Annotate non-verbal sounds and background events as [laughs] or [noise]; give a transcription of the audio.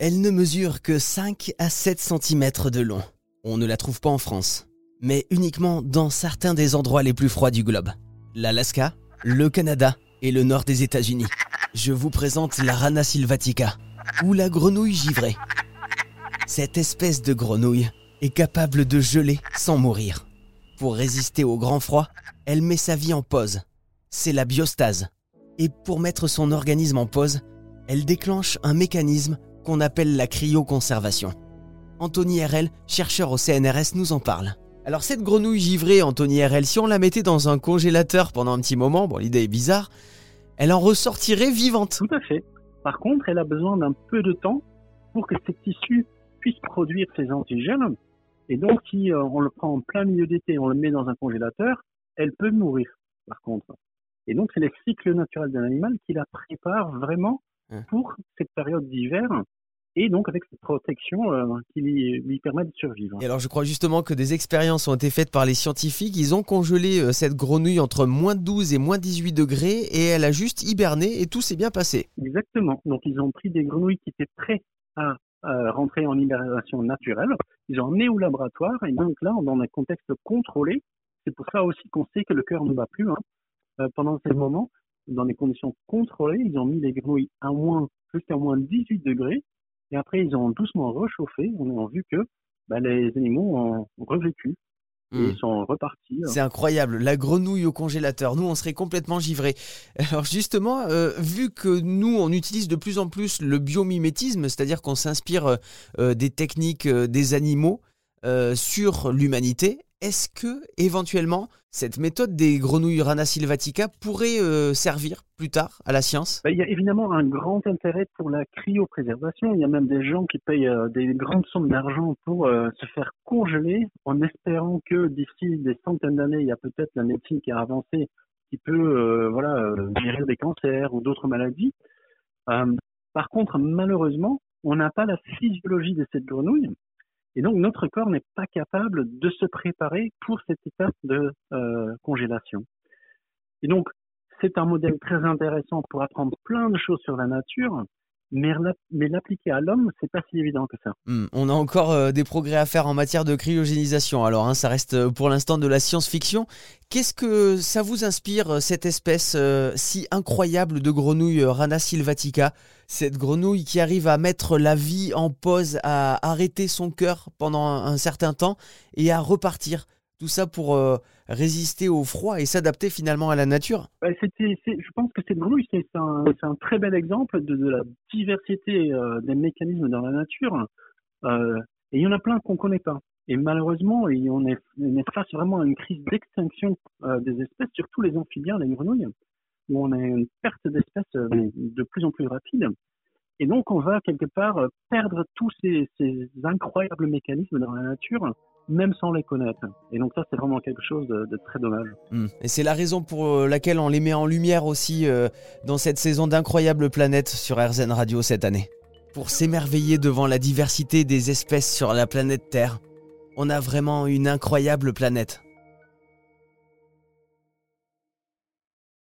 Elle ne mesure que 5 à 7 cm de long. On ne la trouve pas en France, mais uniquement dans certains des endroits les plus froids du globe. L'Alaska, le Canada et le nord des États-Unis. Je vous présente la Rana sylvatica, ou la grenouille givrée. Cette espèce de grenouille est capable de geler sans mourir. Pour résister au grand froid, elle met sa vie en pause. C'est la biostase. Et pour mettre son organisme en pause, elle déclenche un mécanisme qu'on appelle la cryoconservation. Anthony RL, chercheur au CNRS, nous en parle. Alors cette grenouille givrée, Anthony RL, si on la mettait dans un congélateur pendant un petit moment, bon l'idée est bizarre, elle en ressortirait vivante. Tout à fait. Par contre, elle a besoin d'un peu de temps pour que ces tissus puissent produire ces antigènes. Et donc, si euh, on le prend en plein milieu d'été, on le met dans un congélateur, elle peut mourir, par contre. Et donc, c'est les cycles naturels d'un animal qui la prépare vraiment Hein. pour cette période d'hiver et donc avec cette protection euh, qui lui, lui permet de survivre. Et alors je crois justement que des expériences ont été faites par les scientifiques. Ils ont congelé euh, cette grenouille entre moins 12 et moins 18 degrés et elle a juste hiberné et tout s'est bien passé. Exactement. Donc, ils ont pris des grenouilles qui étaient prêtes à euh, rentrer en hibernation naturelle. Ils ont emmené au laboratoire et donc là, dans un contexte contrôlé, c'est pour ça aussi qu'on sait que le cœur ne bat plus hein, pendant ces moments. Dans des conditions contrôlées, ils ont mis les grenouilles à moins, jusqu'à moins 18 degrés et après, ils ont doucement réchauffé. On a vu que bah, les animaux ont revécu et Hmm. ils sont repartis. C'est incroyable, la grenouille au congélateur. Nous, on serait complètement givrés. [laughs] Alors justement, euh, vu que nous, on utilise de plus en plus le biomimétisme, c'est-à-dire qu'on s'inspire euh, euh, des techniques euh, des animaux euh, sur l'humanité, est-ce que éventuellement cette méthode des grenouilles Rana sylvatica pourrait euh, servir plus tard à la science? Ben, il y a évidemment un grand intérêt pour la cryopréservation. Il y a même des gens qui payent euh, des grandes sommes d'argent pour euh, se faire congeler en espérant que d'ici des centaines d'années, il y a peut-être la médecine qui a avancé qui peut voilà, guérir des cancers ou d'autres maladies. Par contre, malheureusement, on n'a pas la physiologie de cette grenouille. Et donc, notre corps n'est pas capable de se préparer pour cette étape de euh, congélation. Et donc, c'est un modèle très intéressant pour apprendre plein de choses sur la nature, mais la- mais l'appliquer à l'homme, c'est pas si évident que ça. Hmm, On a encore euh, des progrès à faire en matière de cryogénisation. Alors, hein, ça reste euh, pour l'instant de la science-fiction. Qu'est-ce que ça vous inspire, euh, cette espèce si incroyable de grenouille Rana sylvatica? Cette grenouille qui arrive à mettre la vie en pause, à arrêter son cœur pendant un certain temps et à repartir. Tout ça pour euh, résister au froid et s'adapter finalement à la nature. C'est- je pense que cette grenouille, c'est un, très bel exemple de, la diversité euh, des mécanismes dans la nature. Euh, et il y en a plein qu'on connaît pas. Et malheureusement, on est, face vraiment à une crise d'extinction des espèces, surtout les amphibiens, les grenouilles, où on a une perte d'espèces de plus en plus rapide. Et donc, on va quelque part perdre tous ces incroyables mécanismes dans la nature, même sans les connaître. Et donc ça, c'est vraiment quelque chose de, très dommage. Hmm. Et c'est la raison pour euh, laquelle on les met en lumière aussi euh, dans cette saison d'incroyables planètes sur RZN Radio cette année. Pour s'émerveiller devant la diversité des espèces sur la planète Terre, on a vraiment une incroyable planète.